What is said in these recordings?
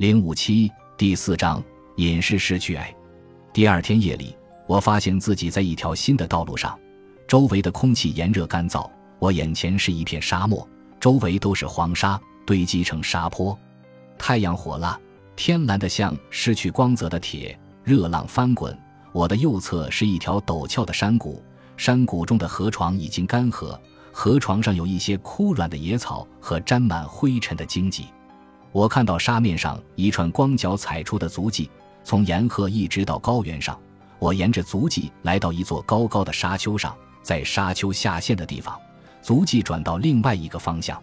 零五七第四章隐士失去爱。第二天夜里，我发现自己在一条新的道路上，周围的空气炎热干燥，我眼前是一片沙漠，周围都是黄沙堆积成沙坡，太阳火辣，天蓝的像失去光泽的铁，热浪翻滚。我的右侧是一条陡峭的山谷，山谷中的河床已经干涸，河床上有一些枯软的野草和沾满灰尘的荆棘。我看到沙面上一串光脚踩出的足迹，从沿河一直到高原上。我沿着足迹来到一座高高的沙丘上，在沙丘下陷的地方，足迹转到另外一个方向。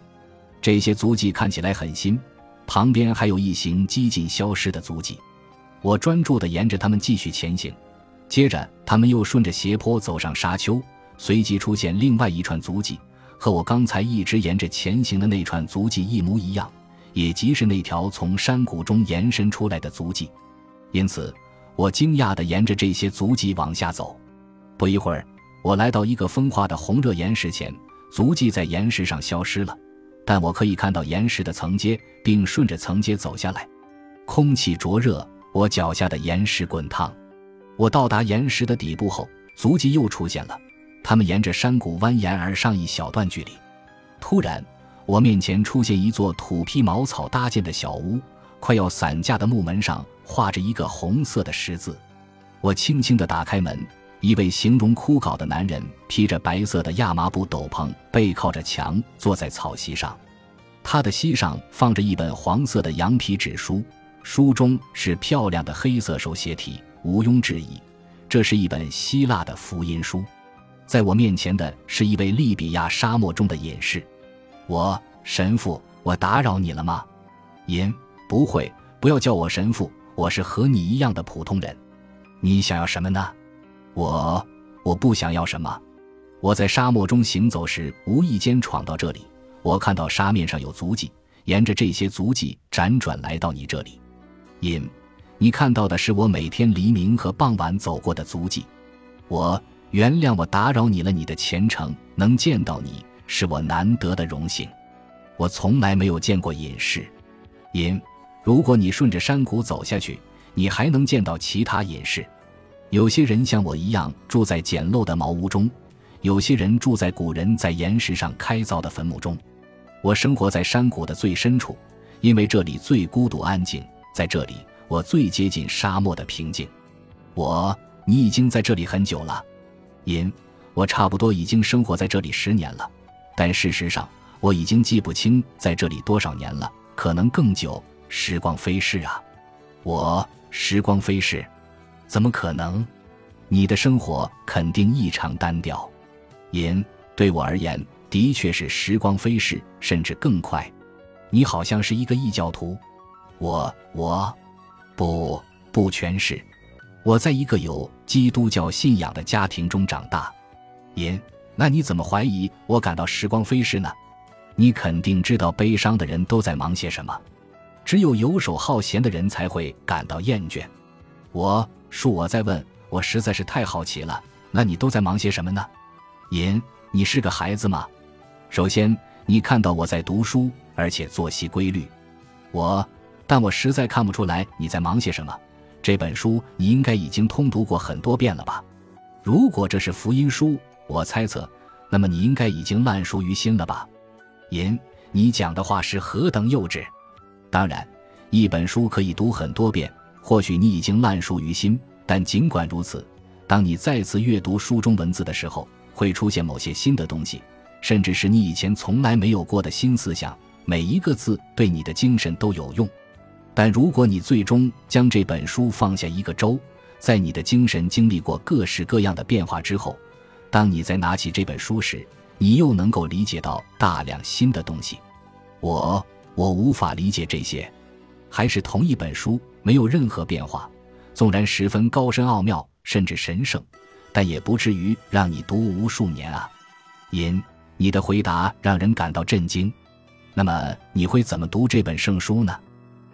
这些足迹看起来很新，旁边还有一行几近消失的足迹。我专注地沿着它们继续前行，接着他们又顺着斜坡走上沙丘，随即出现另外一串足迹，和我刚才一直沿着前行的那串足迹一模一样。也即是那条从山谷中延伸出来的足迹，因此我惊讶地沿着这些足迹往下走。不一会儿，我来到一个风化的红热岩石前，足迹在岩石上消失了，但我可以看到岩石的层阶，并顺着层阶走下来。空气灼热，我脚下的岩石滚烫。我到达岩石的底部后，足迹又出现了，它们沿着山谷蜿蜒而上一小段距离。突然。我面前出现一座土坯茅草搭建的小屋，快要散架的木门上画着一个红色的十字。我轻轻地打开门，一位形容枯槁的男人披着白色的亚麻布斗篷，背靠着墙坐在草席上。他的膝上放着一本黄色的羊皮纸书，书中是漂亮的黑色手写体，毋庸置疑，这是一本希腊的福音书。在我面前的是一位利比亚沙漠中的隐士。我神父，我打扰你了吗？银，不会，不要叫我神父，我是和你一样的普通人。你想要什么呢？我，我不想要什么。我在沙漠中行走时，无意间闯到这里。我看到沙面上有足迹，沿着这些足迹辗转来到你这里。银，你看到的是我每天黎明和傍晚走过的足迹。我原谅我打扰你了，你的虔诚能见到你。是我难得的荣幸。我从来没有见过隐士。隐，如果你顺着山谷走下去，你还能见到其他隐士。有些人像我一样住在简陋的茅屋中，有些人住在古人在岩石上开凿的坟墓中。我生活在山谷的最深处，因为这里最孤独安静，在这里我最接近沙漠的平静。我，你已经在这里很久了。隐，我差不多已经生活在这里十年了。但事实上，我已经记不清在这里多少年了，可能更久。时光飞逝啊，我时光飞逝，怎么可能？你的生活肯定异常单调。银对我而言，的确是时光飞逝，甚至更快。你好像是一个异教徒，我我，不不全是。我在一个有基督教信仰的家庭中长大。银。那你怎么怀疑我感到时光飞逝呢？你肯定知道悲伤的人都在忙些什么，只有游手好闲的人才会感到厌倦。我恕我在问，我实在是太好奇了。那你都在忙些什么呢？银，你是个孩子吗？首先，你看到我在读书，而且作息规律。我，但我实在看不出来你在忙些什么。这本书你应该已经通读过很多遍了吧？如果这是福音书。我猜测，那么你应该已经烂熟于心了吧？银，你讲的话是何等幼稚！当然，一本书可以读很多遍，或许你已经烂熟于心，但尽管如此，当你再次阅读书中文字的时候，会出现某些新的东西，甚至是你以前从来没有过的新思想。每一个字对你的精神都有用。但如果你最终将这本书放下一个周，在你的精神经历过各式各样的变化之后，当你在拿起这本书时，你又能够理解到大量新的东西。我我无法理解这些，还是同一本书，没有任何变化。纵然十分高深奥妙，甚至神圣，但也不至于让你读无数年啊！银你的回答让人感到震惊。那么你会怎么读这本圣书呢？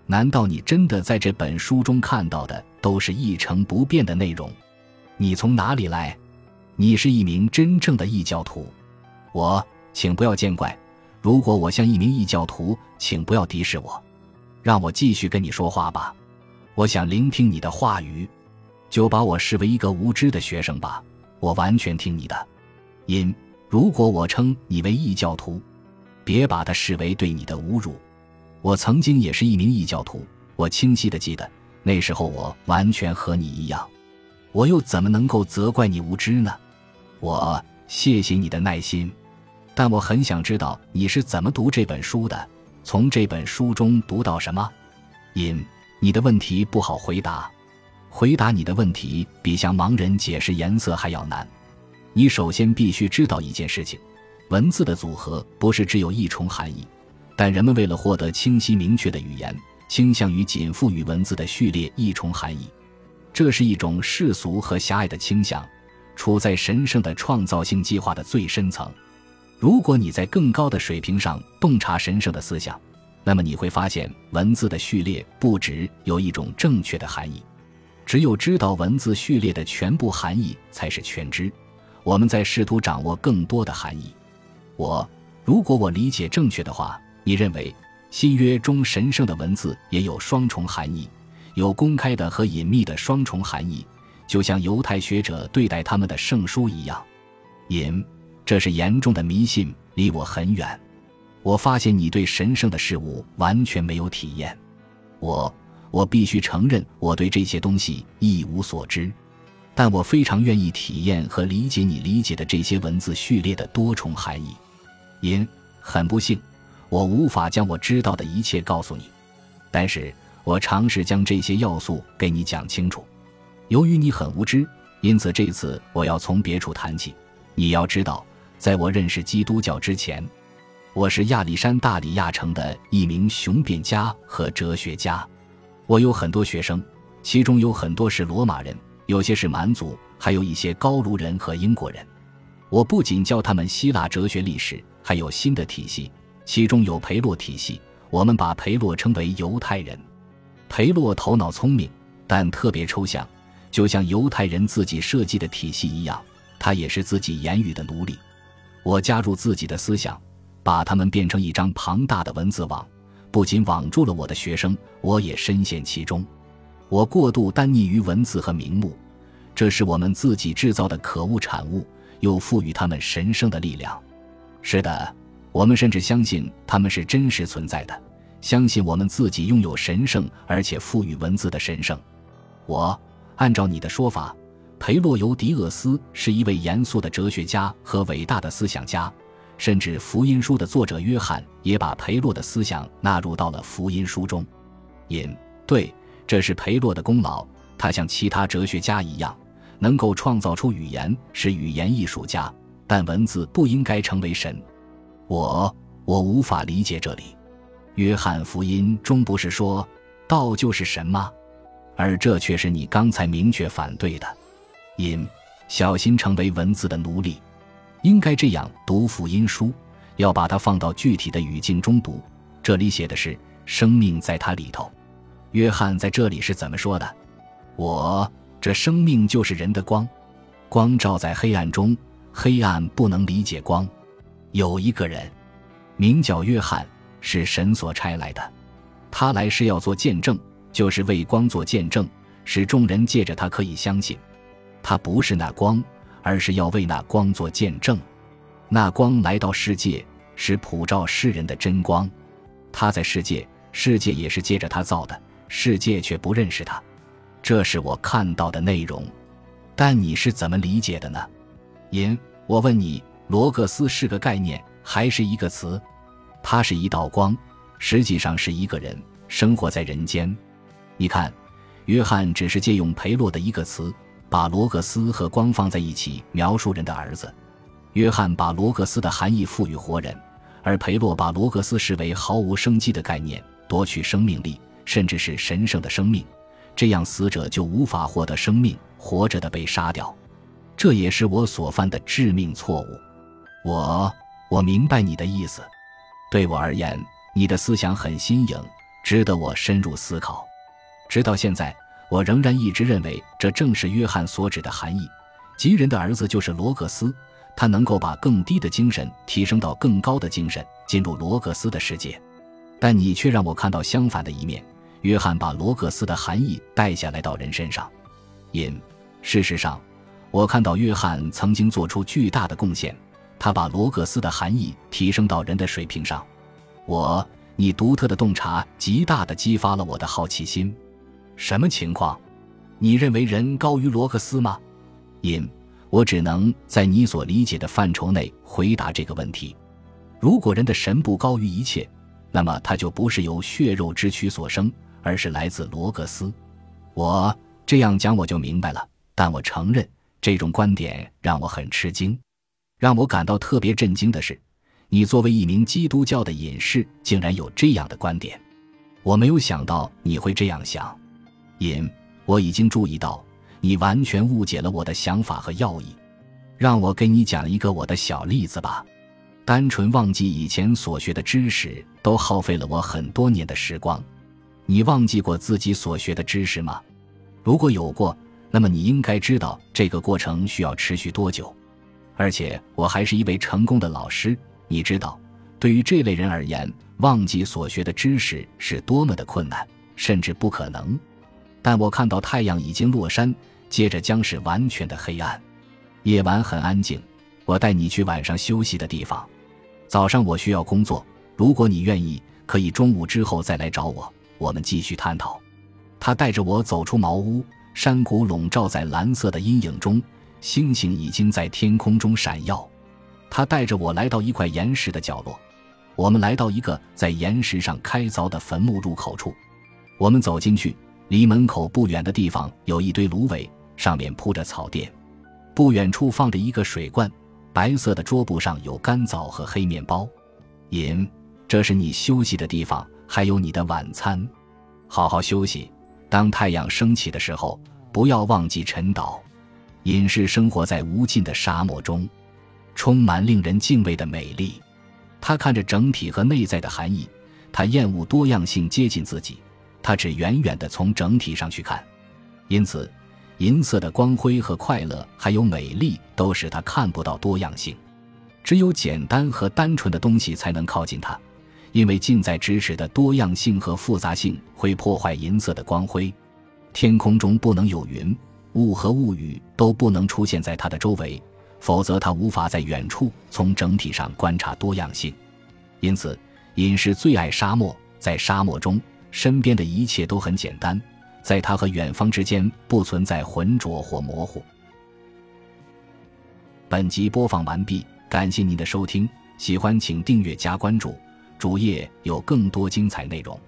难道你真的在这本书中看到的都是一成不变的内容？你从哪里来？你是一名真正的异教徒，我请不要见怪。如果我像一名异教徒，请不要敌视我。让我继续跟你说话吧。我想聆听你的话语，就把我视为一个无知的学生吧。我完全听你的。因如果我称你为异教徒，别把它视为对你的侮辱。我曾经也是一名异教徒，我清晰的记得那时候我完全和你一样。我又怎么能够责怪你无知呢？我谢谢你的耐心，但我很想知道你是怎么读这本书的，从这本书中读到什么。因你的问题不好回答，回答你的问题比向盲人解释颜色还要难。你首先必须知道一件事情：文字的组合不是只有一重含义，但人们为了获得清晰明确的语言，倾向于仅赋予文字的序列一重含义。这是一种世俗和狭隘的倾向，处在神圣的创造性计划的最深层。如果你在更高的水平上洞察神圣的思想，那么你会发现，文字的序列不只有一种正确的含义。只有知道文字序列的全部含义，才是全知。我们在试图掌握更多的含义。我，如果我理解正确的话，你认为新约中神圣的文字也有双重含义。有公开的和隐秘的双重含义，就像犹太学者对待他们的圣书一样。隐，这是严重的迷信，离我很远。我发现你对神圣的事物完全没有体验。我，我必须承认我对这些东西一无所知，但我非常愿意体验和理解你理解的这些文字序列的多重含义。隐，很不幸，我无法将我知道的一切告诉你，但是。我尝试将这些要素给你讲清楚。由于你很无知，因此这次我要从别处谈起。你要知道，在我认识基督教之前，我是亚历山大里亚城的一名雄辩家和哲学家。我有很多学生，其中有很多是罗马人，有些是蛮族，还有一些高卢人和英国人。我不仅教他们希腊哲学历史，还有新的体系，其中有培洛体系。我们把培洛称为犹太人。裴洛头脑聪明，但特别抽象，就像犹太人自己设计的体系一样。他也是自己言语的奴隶。我加入自己的思想，把他们变成一张庞大的文字网，不仅网住了我的学生，我也深陷其中。我过度单溺于文字和名目，这是我们自己制造的可恶产物，又赋予他们神圣的力量。是的，我们甚至相信他们是真实存在的。相信我们自己拥有神圣而且赋予文字的神圣。我按照你的说法，培洛尤迪厄斯是一位严肃的哲学家和伟大的思想家，甚至福音书的作者约翰也把培洛的思想纳入到了福音书中。因对，这是培洛的功劳。他像其他哲学家一样，能够创造出语言，是语言艺术家。但文字不应该成为神。我我无法理解这里。约翰福音中不是说道就是神吗？而这却是你刚才明确反对的。因小心成为文字的奴隶，应该这样读福音书，要把它放到具体的语境中读。这里写的是生命在它里头。约翰在这里是怎么说的？我这生命就是人的光，光照在黑暗中，黑暗不能理解光。有一个人，名叫约翰。是神所差来的，他来是要做见证，就是为光做见证，使众人借着他可以相信。他不是那光，而是要为那光做见证。那光来到世界，是普照世人的真光。他在世界，世界也是借着他造的，世界却不认识他。这是我看到的内容，但你是怎么理解的呢？因我问你，罗格斯是个概念还是一个词？他是一道光，实际上是一个人，生活在人间。你看，约翰只是借用培洛的一个词，把罗格斯和光放在一起，描述人的儿子。约翰把罗格斯的含义赋予活人，而培洛把罗格斯视为毫无生机的概念，夺取生命力，甚至是神圣的生命。这样，死者就无法获得生命，活着的被杀掉。这也是我所犯的致命错误。我，我明白你的意思。对我而言，你的思想很新颖，值得我深入思考。直到现在，我仍然一直认为这正是约翰所指的含义：吉人的儿子就是罗格斯，他能够把更低的精神提升到更高的精神，进入罗格斯的世界。但你却让我看到相反的一面。约翰把罗格斯的含义带下来到人身上。因事实上，我看到约翰曾经做出巨大的贡献，他把罗格斯的含义提升到人的水平上。我，你独特的洞察极大地激发了我的好奇心。什么情况？你认为人高于罗格斯吗？因，我只能在你所理解的范畴内回答这个问题。如果人的神不高于一切，那么他就不是由血肉之躯所生，而是来自罗格斯。我这样讲我就明白了，但我承认这种观点让我很吃惊。让我感到特别震惊的是，你作为一名基督教的隐士，竟然有这样的观点。我没有想到你会这样想。隐，我已经注意到你完全误解了我的想法和要义。让我给你讲一个我的小例子吧。单纯忘记以前所学的知识，都耗费了我很多年的时光。你忘记过自己所学的知识吗？如果有过，那么你应该知道这个过程需要持续多久。而且我还是一位成功的老师，你知道，对于这类人而言，忘记所学的知识是多么的困难，甚至不可能。但我看到太阳已经落山，接着将是完全的黑暗。夜晚很安静，我带你去晚上休息的地方。早上我需要工作，如果你愿意，可以中午之后再来找我，我们继续探讨。他带着我走出茅屋，山谷笼罩在蓝色的阴影中，星星已经在天空中闪耀。他带着我来到一块岩石的角落，我们来到一个在岩石上开凿的坟墓入口处。我们走进去，离门口不远的地方有一堆芦苇，上面铺着草垫，不远处放着一个水罐。白色的桌布上有干枣和黑面包，尹，这是你休息的地方，还有你的晚餐，好好休息。当太阳升起的时候，不要忘记晨祷。隐士生活在无尽的沙漠中，充满令人敬畏的美丽。他看着整体和内在的含义，他厌恶多样性接近自己，他只远远地从整体上去看，因此。银色的光辉和快乐，还有美丽，都使他看不到多样性。只有简单和单纯的东西才能靠近他，因为近在咫尺的多样性和复杂性会破坏银色的光辉。天空中不能有云，雾和雾雨都不能出现在他的周围，否则他无法在远处从整体上观察多样性。因此，隐士最爱沙漠，在沙漠中，身边的一切都很简单。在他和远方之间不存在浑浊或模糊。本集播放完毕，感谢您的收听，喜欢请订阅加关注，主页有更多精彩内容。